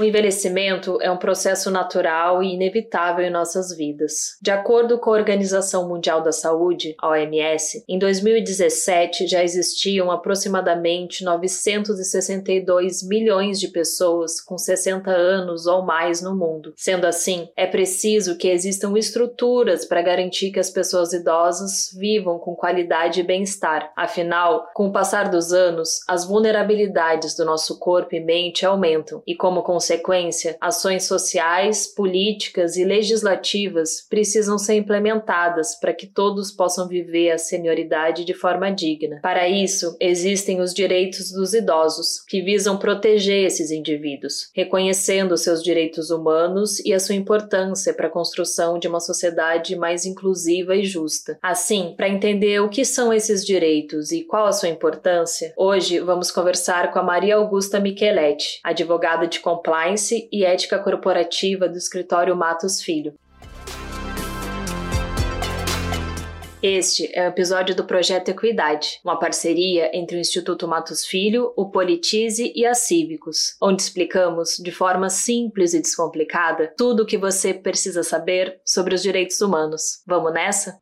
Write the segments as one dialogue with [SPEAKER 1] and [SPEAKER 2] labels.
[SPEAKER 1] O envelhecimento é um processo natural e inevitável em nossas vidas. De acordo com a Organização Mundial da Saúde, OMS, em 2017 já existiam aproximadamente 962 milhões de pessoas com 60 anos ou mais no mundo. Sendo assim, é preciso que existam estruturas para garantir que as pessoas idosas vivam com qualidade e bem-estar. Afinal, com o passar dos anos, as vulnerabilidades do nosso corpo e mente aumentam e, como consequência, consequência, ações sociais, políticas e legislativas precisam ser implementadas para que todos possam viver a senioridade de forma digna. Para isso, existem os direitos dos idosos, que visam proteger esses indivíduos, reconhecendo seus direitos humanos e a sua importância para a construção de uma sociedade mais inclusiva e justa. Assim, para entender o que são esses direitos e qual a sua importância, hoje vamos conversar com a Maria Augusta Micheletti, advogada de compliance Compliance e Ética Corporativa do Escritório Matos Filho. Este é o um episódio do Projeto Equidade, uma parceria entre o Instituto Matos Filho, o Politize e a Cívicos, onde explicamos de forma simples e descomplicada tudo o que você precisa saber sobre os direitos humanos. Vamos nessa?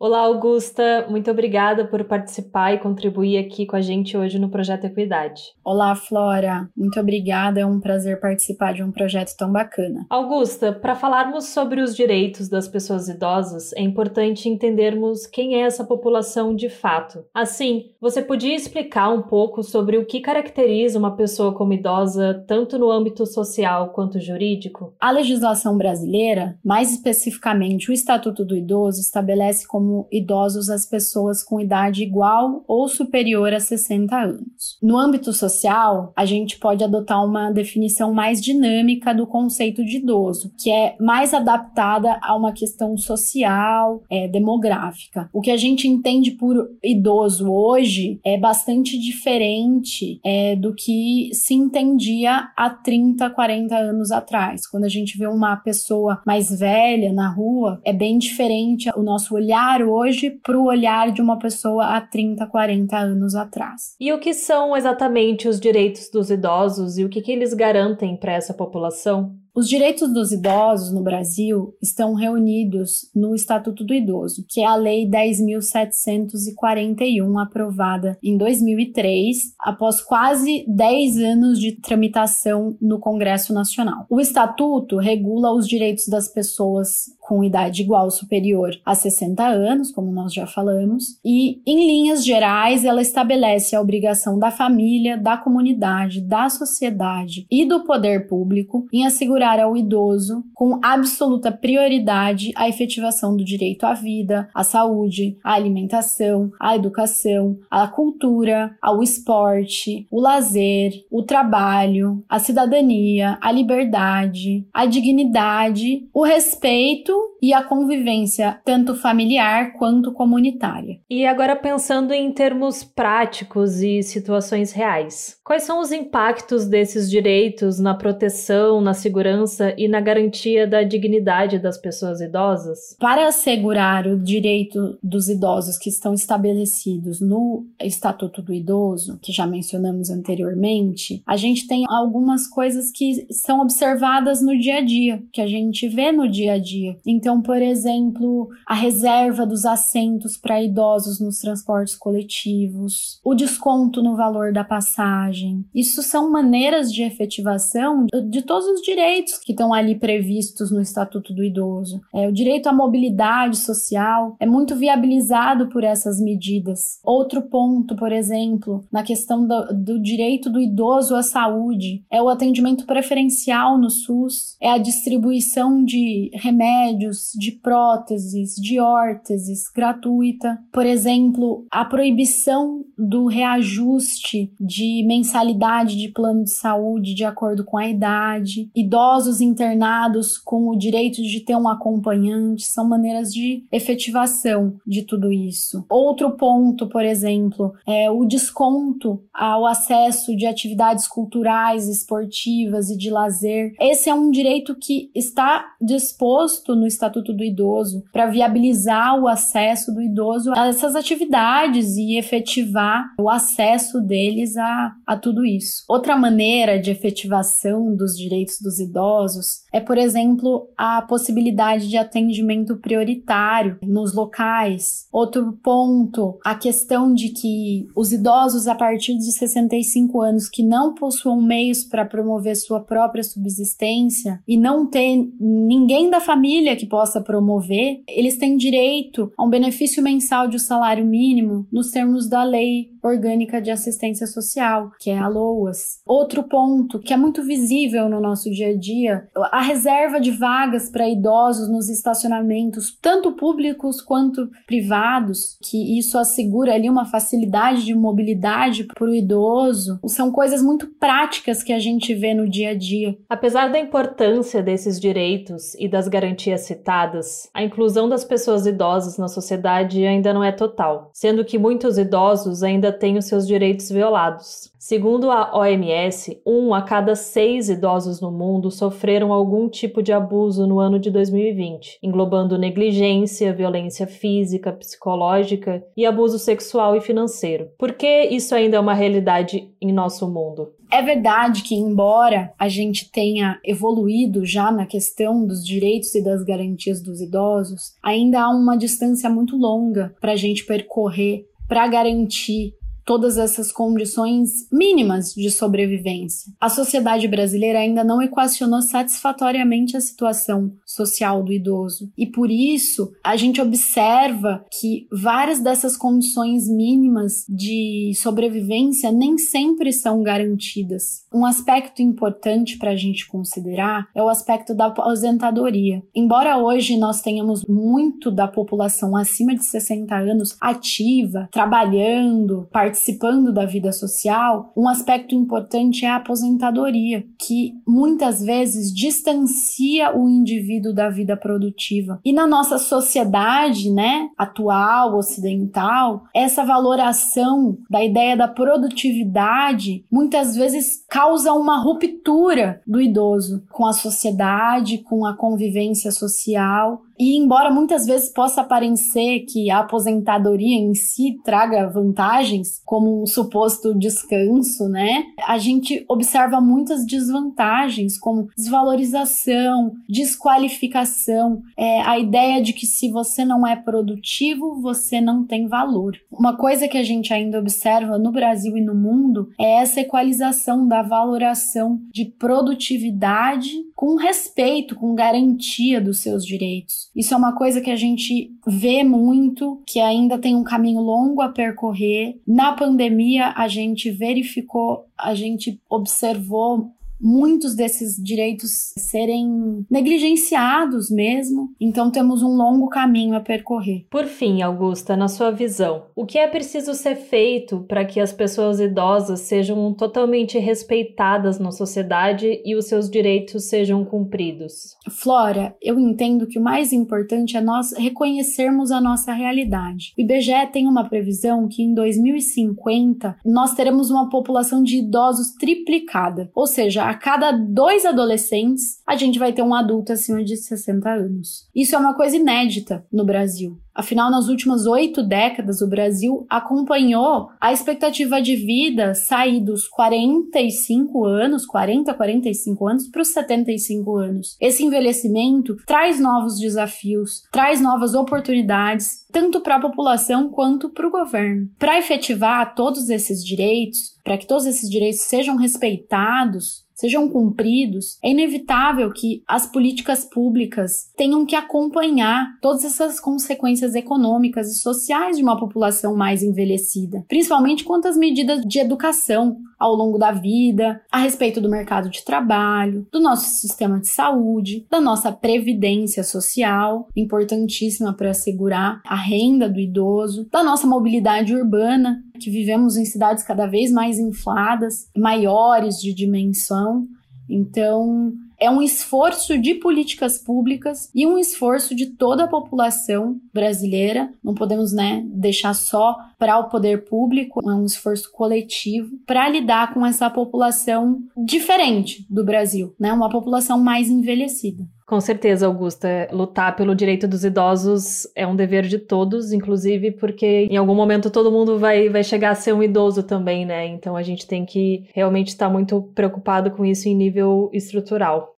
[SPEAKER 1] Olá, Augusta. Muito obrigada por participar e contribuir aqui com a gente hoje no Projeto Equidade.
[SPEAKER 2] Olá, Flora. Muito obrigada. É um prazer participar de um projeto tão bacana.
[SPEAKER 1] Augusta, para falarmos sobre os direitos das pessoas idosas, é importante entendermos quem é essa população de fato. Assim, você podia explicar um pouco sobre o que caracteriza uma pessoa como idosa, tanto no âmbito social quanto jurídico?
[SPEAKER 2] A legislação brasileira, mais especificamente o Estatuto do Idoso, estabelece como como idosos as pessoas com idade igual ou superior a 60 anos. No âmbito social, a gente pode adotar uma definição mais dinâmica do conceito de idoso, que é mais adaptada a uma questão social, é, demográfica. O que a gente entende por idoso hoje é bastante diferente é, do que se entendia há 30, 40 anos atrás. Quando a gente vê uma pessoa mais velha na rua, é bem diferente o nosso olhar olhar hoje para o olhar de uma pessoa há 30, 40 anos atrás.
[SPEAKER 1] E o que são exatamente os direitos dos idosos e o que, que eles garantem para essa população?
[SPEAKER 2] Os direitos dos idosos no Brasil estão reunidos no Estatuto do Idoso, que é a Lei 10.741, aprovada em 2003, após quase 10 anos de tramitação no Congresso Nacional. O Estatuto regula os direitos das pessoas com idade igual ou superior a 60 anos, como nós já falamos, e, em linhas gerais, ela estabelece a obrigação da família, da comunidade, da sociedade e do poder público em assegurar ao idoso, com absoluta prioridade, a efetivação do direito à vida, à saúde, à alimentação, à educação, à cultura, ao esporte, o lazer, o trabalho, a cidadania, a liberdade, a dignidade, o respeito e a convivência, tanto familiar quanto comunitária.
[SPEAKER 1] E agora pensando em termos práticos e situações reais, quais são os impactos desses direitos na proteção, na segurança e na garantia da dignidade das pessoas idosas?
[SPEAKER 2] Para assegurar o direito dos idosos que estão estabelecidos no Estatuto do Idoso, que já mencionamos anteriormente, a gente tem algumas coisas que são observadas no dia a dia, que a gente vê no dia a dia. Então, por exemplo, a reserva dos assentos para idosos nos transportes coletivos, o desconto no valor da passagem. Isso são maneiras de efetivação de todos os direitos que estão ali previstos no Estatuto do Idoso. É, o direito à mobilidade social é muito viabilizado por essas medidas. Outro ponto, por exemplo, na questão do, do direito do idoso à saúde, é o atendimento preferencial no SUS, é a distribuição de remédios remédios, de próteses, de órteses gratuita. Por exemplo, a proibição do reajuste de mensalidade de plano de saúde de acordo com a idade, idosos internados com o direito de ter um acompanhante, são maneiras de efetivação de tudo isso. Outro ponto, por exemplo, é o desconto ao acesso de atividades culturais, esportivas e de lazer. Esse é um direito que está disposto no Estatuto do Idoso para viabilizar o acesso do idoso a essas atividades e efetivar o acesso deles a, a tudo isso. Outra maneira de efetivação dos direitos dos idosos é, por exemplo, a possibilidade de atendimento prioritário nos locais. Outro ponto, a questão de que os idosos a partir de 65 anos que não possuam meios para promover sua própria subsistência e não tem ninguém da família que possa promover, eles têm direito a um benefício mensal de um salário mínimo nos termos da lei orgânica de assistência social, que é a LOAS. Outro ponto que é muito visível no nosso dia a dia, a reserva de vagas para idosos nos estacionamentos, tanto públicos quanto privados, que isso assegura ali uma facilidade de mobilidade para o idoso. São coisas muito práticas que a gente vê no dia a dia.
[SPEAKER 1] Apesar da importância desses direitos e das garantias citadas, a inclusão das pessoas idosas na sociedade ainda não é total, sendo que muitos idosos ainda têm os seus direitos violados. Segundo a OMS, um a cada seis idosos no mundo sofreram algum tipo de abuso no ano de 2020, englobando negligência, violência física, psicológica e abuso sexual e financeiro. Por que isso ainda é uma realidade em nosso mundo?
[SPEAKER 2] É verdade que, embora a gente tenha evoluído já na questão dos direitos e das garantias dos idosos, ainda há uma distância muito longa para a gente percorrer para garantir todas essas condições mínimas de sobrevivência. A sociedade brasileira ainda não equacionou satisfatoriamente a situação social do idoso e por isso a gente observa que várias dessas condições mínimas de sobrevivência nem sempre são garantidas. Um aspecto importante para a gente considerar é o aspecto da aposentadoria. Embora hoje nós tenhamos muito da população acima de 60 anos ativa, trabalhando, participando participando da vida social, um aspecto importante é a aposentadoria, que muitas vezes distancia o indivíduo da vida produtiva. E na nossa sociedade, né, atual, ocidental, essa valoração da ideia da produtividade muitas vezes causa uma ruptura do idoso com a sociedade, com a convivência social. E embora muitas vezes possa parecer que a aposentadoria em si traga vantagens, como um suposto descanso, né? A gente observa muitas desvantagens, como desvalorização, desqualificação, é, a ideia de que se você não é produtivo, você não tem valor. Uma coisa que a gente ainda observa no Brasil e no mundo é essa equalização da valoração de produtividade com respeito, com garantia dos seus direitos. Isso é uma coisa que a gente vê muito, que ainda tem um caminho longo a percorrer. Na pandemia, a gente verificou, a gente observou muitos desses direitos serem negligenciados mesmo. Então temos um longo caminho a percorrer.
[SPEAKER 1] Por fim, Augusta, na sua visão, o que é preciso ser feito para que as pessoas idosas sejam totalmente respeitadas na sociedade e os seus direitos sejam cumpridos?
[SPEAKER 2] Flora, eu entendo que o mais importante é nós reconhecermos a nossa realidade. O IBGE tem uma previsão que em 2050 nós teremos uma população de idosos triplicada, ou seja, a cada dois adolescentes, a gente vai ter um adulto acima de 60 anos. Isso é uma coisa inédita no Brasil. Afinal, nas últimas oito décadas, o Brasil acompanhou a expectativa de vida sair dos 45 anos, 40, 45 anos, para os 75 anos. Esse envelhecimento traz novos desafios, traz novas oportunidades, tanto para a população quanto para o governo. Para efetivar todos esses direitos, para que todos esses direitos sejam respeitados, sejam cumpridos, é inevitável que as políticas públicas tenham que acompanhar todas essas consequências econômicas e sociais de uma população mais envelhecida, principalmente quanto às medidas de educação ao longo da vida, a respeito do mercado de trabalho, do nosso sistema de saúde, da nossa previdência social, importantíssima para assegurar a renda do idoso, da nossa mobilidade urbana, que vivemos em cidades cada vez mais infladas, maiores de dimensão. Então, é um esforço de políticas públicas e um esforço de toda a população brasileira. Não podemos, né, deixar só para o poder público, é um esforço coletivo para lidar com essa população diferente do Brasil, né, uma população mais envelhecida.
[SPEAKER 1] Com certeza, Augusta. Lutar pelo direito dos idosos é um dever de todos, inclusive porque em algum momento todo mundo vai, vai chegar a ser um idoso também, né? Então a gente tem que realmente estar muito preocupado com isso em nível estrutural.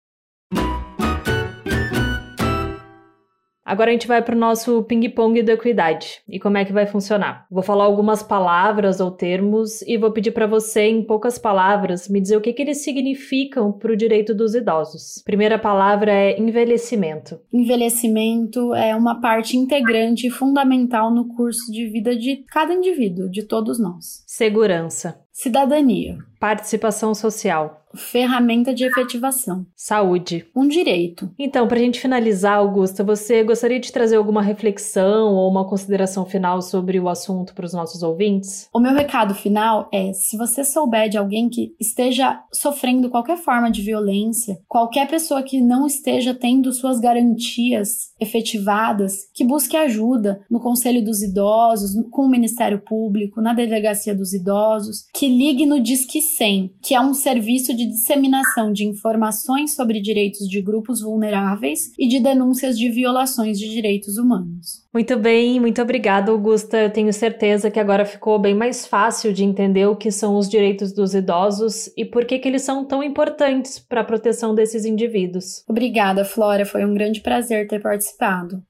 [SPEAKER 1] Agora a gente vai para o nosso ping-pong da equidade e como é que vai funcionar. Vou falar algumas palavras ou termos e vou pedir para você, em poucas palavras, me dizer o que, que eles significam para o direito dos idosos. Primeira palavra é envelhecimento.
[SPEAKER 2] Envelhecimento é uma parte integrante e fundamental no curso de vida de cada indivíduo, de todos nós.
[SPEAKER 1] Segurança.
[SPEAKER 2] Cidadania.
[SPEAKER 1] Participação social
[SPEAKER 2] ferramenta de efetivação.
[SPEAKER 1] Saúde.
[SPEAKER 2] Um direito.
[SPEAKER 1] Então, para a gente finalizar, Augusta, você gostaria de trazer alguma reflexão ou uma consideração final sobre o assunto para os nossos ouvintes?
[SPEAKER 2] O meu recado final é: se você souber de alguém que esteja sofrendo qualquer forma de violência, qualquer pessoa que não esteja tendo suas garantias efetivadas, que busque ajuda no Conselho dos Idosos, com o Ministério Público, na Delegacia dos Idosos, que ligue no Disque 100, que é um serviço de disseminação de informações sobre direitos de grupos vulneráveis e de denúncias de violações de direitos humanos.
[SPEAKER 1] Muito bem, muito obrigada, Augusta. Eu tenho certeza que agora ficou bem mais fácil de entender o que são os direitos dos idosos e por que, que eles são tão importantes para a proteção desses indivíduos.
[SPEAKER 2] Obrigada, Flora. Foi um grande prazer ter participado.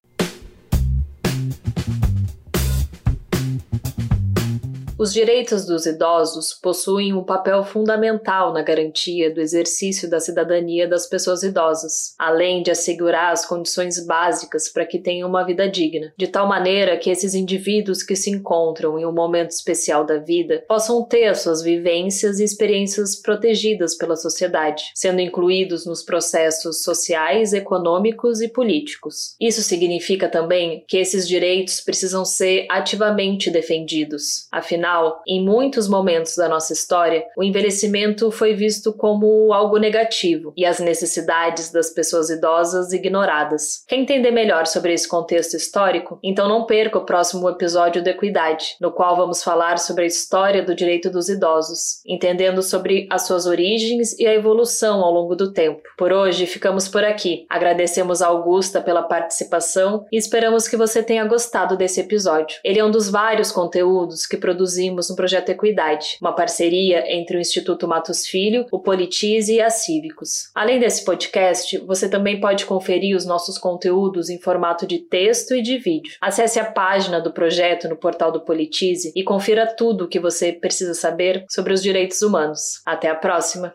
[SPEAKER 1] Os direitos dos idosos possuem um papel fundamental na garantia do exercício da cidadania das pessoas idosas, além de assegurar as condições básicas para que tenham uma vida digna, de tal maneira que esses indivíduos que se encontram em um momento especial da vida possam ter as suas vivências e experiências protegidas pela sociedade, sendo incluídos nos processos sociais, econômicos e políticos. Isso significa também que esses direitos precisam ser ativamente defendidos. Afinal, Em muitos momentos da nossa história, o envelhecimento foi visto como algo negativo e as necessidades das pessoas idosas ignoradas. Quer entender melhor sobre esse contexto histórico? Então não perca o próximo episódio do Equidade, no qual vamos falar sobre a história do direito dos idosos, entendendo sobre as suas origens e a evolução ao longo do tempo. Por hoje, ficamos por aqui. Agradecemos a Augusta pela participação e esperamos que você tenha gostado desse episódio. Ele é um dos vários conteúdos que produzimos produzimos no projeto Equidade, uma parceria entre o Instituto Matos Filho, o Politize e a Cívicos. Além desse podcast, você também pode conferir os nossos conteúdos em formato de texto e de vídeo. Acesse a página do projeto no portal do Politize e confira tudo o que você precisa saber sobre os direitos humanos. Até a próxima!